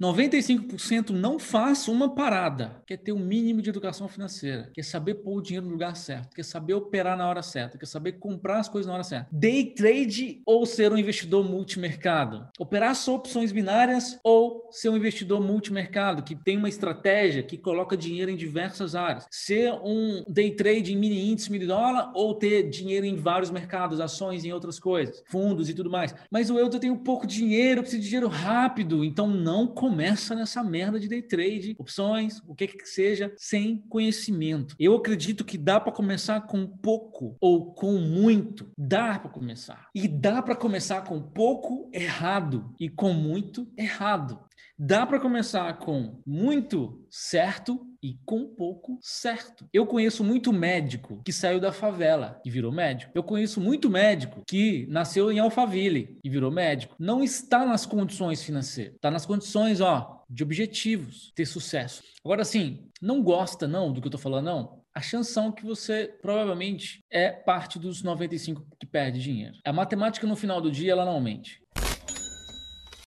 95% não faz uma parada, quer ter o um mínimo de educação financeira, quer saber pôr o dinheiro no lugar certo, quer saber operar na hora certa, quer saber comprar as coisas na hora certa. Day trade ou ser um investidor multimercado? Operar só opções binárias ou ser um investidor multimercado que tem uma estratégia que coloca dinheiro em diversas áreas? Ser um day trade em mini índice, mini dólar ou ter dinheiro em vários mercados, ações em outras coisas, fundos e tudo mais. Mas o eu tenho pouco dinheiro, preciso de dinheiro rápido, então não começa nessa merda de day trade, opções, o que que seja, sem conhecimento. Eu acredito que dá para começar com pouco ou com muito. Dá para começar. E dá para começar com pouco errado e com muito errado. Dá para começar com muito certo e com pouco certo. Eu conheço muito médico que saiu da favela e virou médico. Eu conheço muito médico que nasceu em Alphaville e virou médico. Não está nas condições financeiras, está nas condições, ó, de objetivos, ter sucesso. Agora, assim, não gosta não do que eu tô falando, não? A chance são que você provavelmente é parte dos 95 que perde dinheiro. A matemática no final do dia ela não mente.